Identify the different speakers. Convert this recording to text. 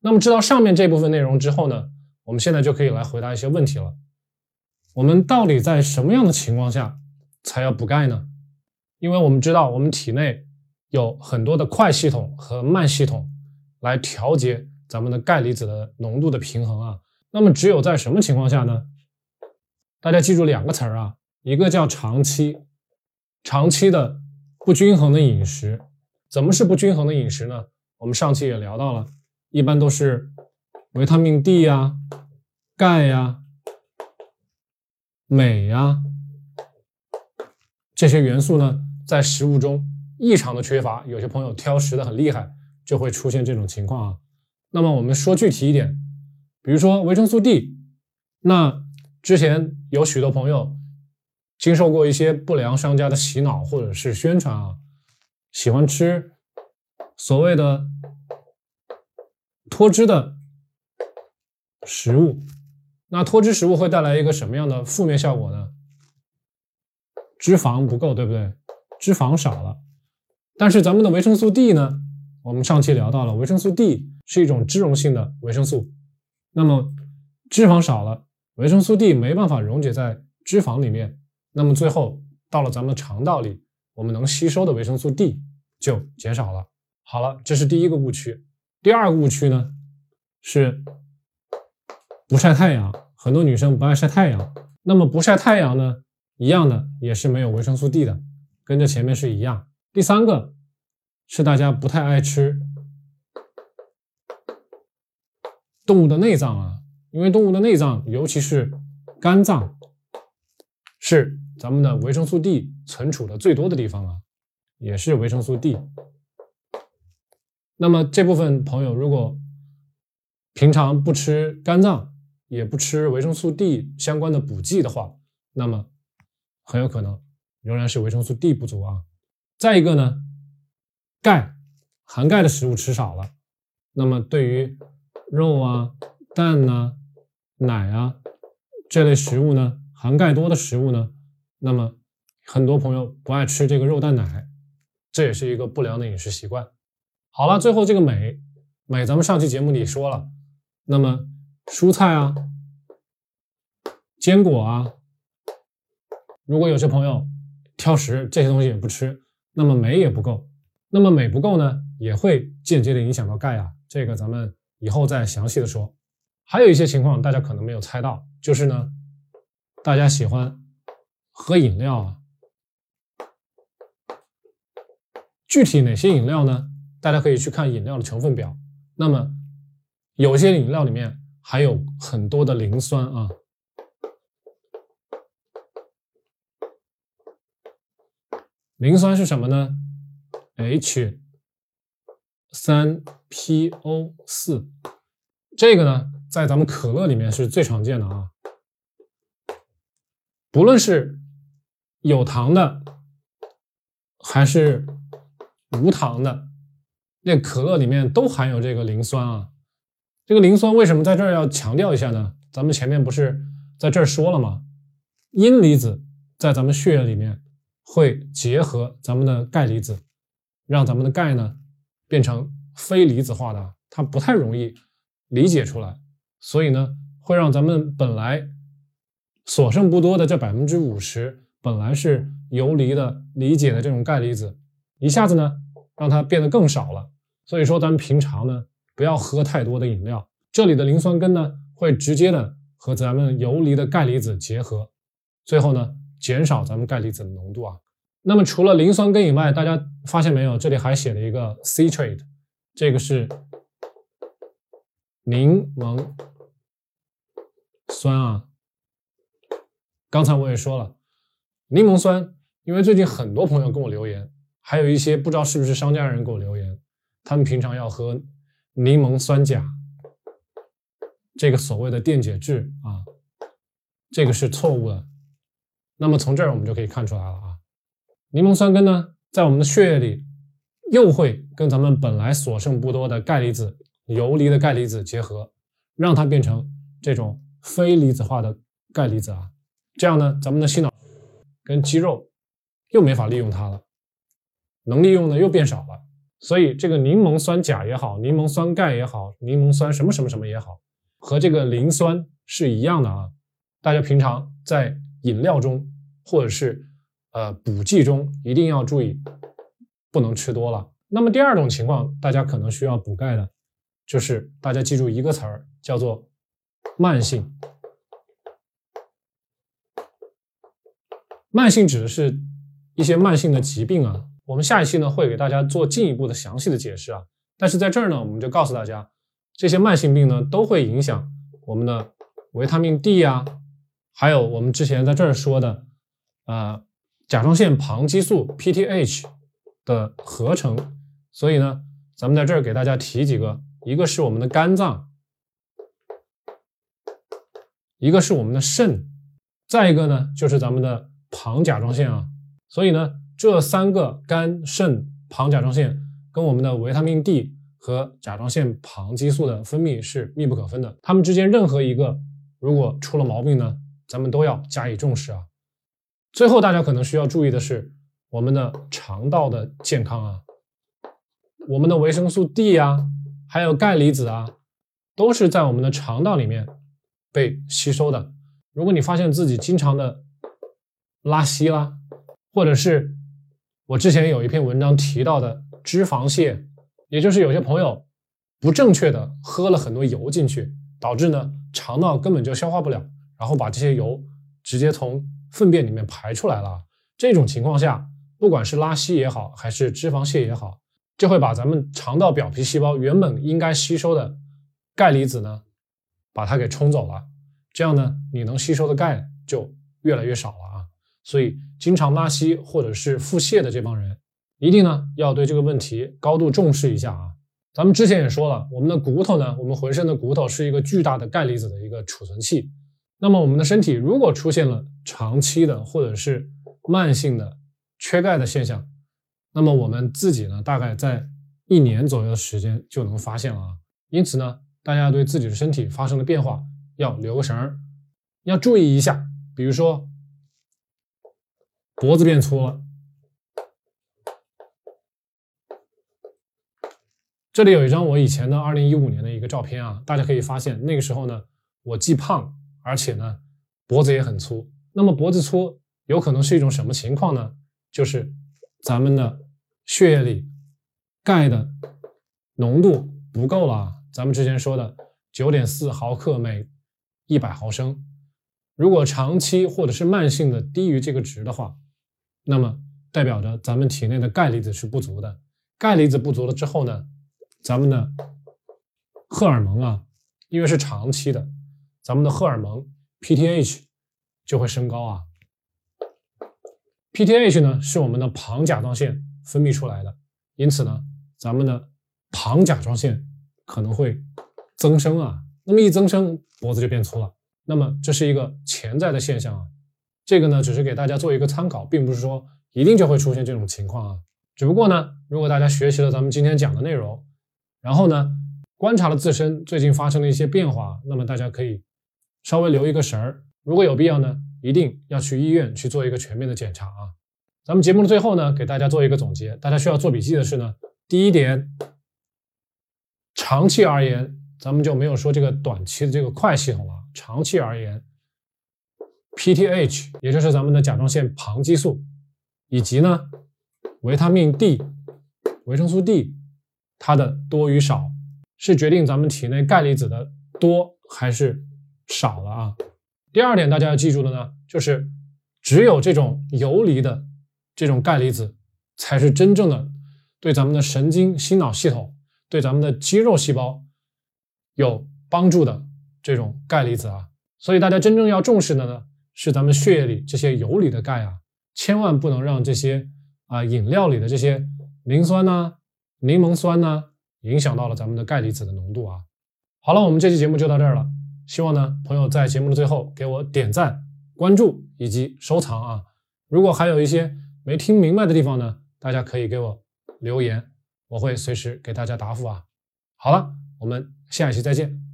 Speaker 1: 那么知道上面这部分内容之后呢，我们现在就可以来回答一些问题了。我们到底在什么样的情况下才要补钙呢？因为我们知道我们体内有很多的快系统和慢系统来调节咱们的钙离子的浓度的平衡啊。那么只有在什么情况下呢？大家记住两个词儿啊，一个叫长期，长期的不均衡的饮食。怎么是不均衡的饮食呢？我们上期也聊到了，一般都是维他命 D 呀、钙呀、镁呀这些元素呢，在食物中异常的缺乏。有些朋友挑食的很厉害，就会出现这种情况啊。那么我们说具体一点，比如说维生素 D，那之前有许多朋友经受过一些不良商家的洗脑或者是宣传啊，喜欢吃所谓的脱脂的食物。那脱脂食物会带来一个什么样的负面效果呢？脂肪不够，对不对？脂肪少了。但是咱们的维生素 D 呢？我们上期聊到了，维生素 D 是一种脂溶性的维生素。那么脂肪少了，维生素 D 没办法溶解在脂肪里面，那么最后到了咱们肠道里，我们能吸收的维生素 D 就减少了。好了，这是第一个误区。第二个误区呢是。不晒太阳，很多女生不爱晒太阳。那么不晒太阳呢，一样的也是没有维生素 D 的，跟这前面是一样。第三个是大家不太爱吃动物的内脏啊，因为动物的内脏，尤其是肝脏，是咱们的维生素 D 存储的最多的地方啊，也是维生素 D。那么这部分朋友如果平常不吃肝脏，也不吃维生素 D 相关的补剂的话，那么很有可能仍然是维生素 D 不足啊。再一个呢，钙含钙的食物吃少了，那么对于肉啊、蛋呐、奶啊这类食物呢，含钙多的食物呢，那么很多朋友不爱吃这个肉蛋奶，这也是一个不良的饮食习惯。好了，最后这个镁，镁咱们上期节目里说了，那么。蔬菜啊，坚果啊，如果有些朋友挑食，这些东西也不吃，那么镁也不够。那么镁不够呢，也会间接的影响到钙啊。这个咱们以后再详细的说。还有一些情况大家可能没有猜到，就是呢，大家喜欢喝饮料啊，具体哪些饮料呢？大家可以去看饮料的成分表。那么有些饮料里面。还有很多的磷酸啊，磷酸是什么呢？H 三 PO 四，这个呢，在咱们可乐里面是最常见的啊。不论是有糖的还是无糖的，那可乐里面都含有这个磷酸啊。这个磷酸为什么在这儿要强调一下呢？咱们前面不是在这儿说了吗？阴离子在咱们血液里面会结合咱们的钙离子，让咱们的钙呢变成非离子化的，它不太容易理解出来，所以呢会让咱们本来所剩不多的这百分之五十本来是游离的理解的这种钙离子，一下子呢让它变得更少了。所以说咱们平常呢。不要喝太多的饮料，这里的磷酸根呢会直接的和咱们游离的钙离子结合，最后呢减少咱们钙离子的浓度啊。那么除了磷酸根以外，大家发现没有？这里还写了一个 citrate，这个是柠檬酸啊。刚才我也说了，柠檬酸，因为最近很多朋友跟我留言，还有一些不知道是不是商家人给我留言，他们平常要喝。柠檬酸钾，这个所谓的电解质啊，这个是错误的。那么从这儿我们就可以看出来了啊，柠檬酸根呢，在我们的血液里又会跟咱们本来所剩不多的钙离子、游离的钙离子结合，让它变成这种非离子化的钙离子啊。这样呢，咱们的心脑跟肌肉又没法利用它了，能利用的又变少了。所以这个柠檬酸钾也好，柠檬酸钙也好，柠檬酸什么什么什么也好，和这个磷酸是一样的啊。大家平常在饮料中或者是呃补剂中一定要注意，不能吃多了。那么第二种情况，大家可能需要补钙的，就是大家记住一个词儿，叫做慢性。慢性指的是一些慢性的疾病啊。我们下一期呢会给大家做进一步的详细的解释啊，但是在这儿呢，我们就告诉大家，这些慢性病呢都会影响我们的维他命 D 呀，还有我们之前在这儿说的，呃，甲状腺旁激素 PTH 的合成。所以呢，咱们在这儿给大家提几个，一个是我们的肝脏，一个是我们的肾，再一个呢就是咱们的旁甲状腺啊。所以呢。这三个肝、肾、旁甲状腺跟我们的维他命 D 和甲状腺旁激素的分泌是密不可分的，它们之间任何一个如果出了毛病呢，咱们都要加以重视啊。最后大家可能需要注意的是我们的肠道的健康啊，我们的维生素 D 啊，还有钙离子啊，都是在我们的肠道里面被吸收的。如果你发现自己经常的拉稀啦，或者是我之前有一篇文章提到的脂肪泻，也就是有些朋友不正确的喝了很多油进去，导致呢肠道根本就消化不了，然后把这些油直接从粪便里面排出来了。这种情况下，不管是拉稀也好，还是脂肪泻也好，就会把咱们肠道表皮细胞原本应该吸收的钙离子呢，把它给冲走了。这样呢，你能吸收的钙就越来越少了啊。所以。经常拉稀或者是腹泻的这帮人，一定呢要对这个问题高度重视一下啊！咱们之前也说了，我们的骨头呢，我们浑身的骨头是一个巨大的钙离子的一个储存器。那么我们的身体如果出现了长期的或者是慢性的缺钙的现象，那么我们自己呢，大概在一年左右的时间就能发现了啊！因此呢，大家对自己的身体发生了变化要留个神儿，要注意一下，比如说。脖子变粗了，这里有一张我以前的二零一五年的一个照片啊，大家可以发现那个时候呢，我既胖，而且呢脖子也很粗。那么脖子粗有可能是一种什么情况呢？就是咱们的血液里钙的浓度不够了。咱们之前说的九点四毫克每一百毫升，如果长期或者是慢性的低于这个值的话，那么代表着咱们体内的钙离子是不足的，钙离子不足了之后呢，咱们的荷尔蒙啊，因为是长期的，咱们的荷尔蒙 PTH 就会升高啊。PTH 呢是我们的旁甲状腺分泌出来的，因此呢，咱们的旁甲状腺可能会增生啊。那么一增生，脖子就变粗了。那么这是一个潜在的现象啊。这个呢，只是给大家做一个参考，并不是说一定就会出现这种情况啊。只不过呢，如果大家学习了咱们今天讲的内容，然后呢，观察了自身最近发生的一些变化，那么大家可以稍微留一个神儿。如果有必要呢，一定要去医院去做一个全面的检查啊。咱们节目的最后呢，给大家做一个总结，大家需要做笔记的是呢，第一点，长期而言，咱们就没有说这个短期的这个快系统了，长期而言。PTH，也就是咱们的甲状腺旁激素，以及呢维他命 D、维生素 D，它的多与少是决定咱们体内钙离子的多还是少了啊。第二点，大家要记住的呢，就是只有这种游离的这种钙离子，才是真正的对咱们的神经心脑系统、对咱们的肌肉细胞有帮助的这种钙离子啊。所以大家真正要重视的呢。是咱们血液里这些游离的钙啊，千万不能让这些啊饮料里的这些磷酸呐、柠檬酸呐，影响到了咱们的钙离子的浓度啊。好了，我们这期节目就到这儿了。希望呢，朋友在节目的最后给我点赞、关注以及收藏啊。如果还有一些没听明白的地方呢，大家可以给我留言，我会随时给大家答复啊。好了，我们下一期再见。